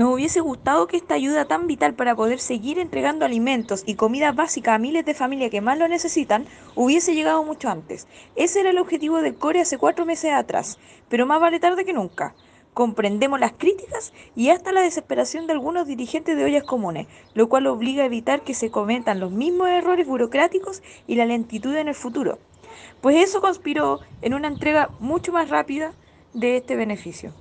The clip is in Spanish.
Nos hubiese gustado que esta ayuda tan vital para poder seguir entregando alimentos y comida básica a miles de familias que más lo necesitan hubiese llegado mucho antes. Ese era el objetivo del CORE hace cuatro meses atrás, pero más vale tarde que nunca. Comprendemos las críticas y hasta la desesperación de algunos dirigentes de ollas comunes, lo cual obliga a evitar que se cometan los mismos errores burocráticos y la lentitud en el futuro. Pues eso conspiró en una entrega mucho más rápida de este beneficio.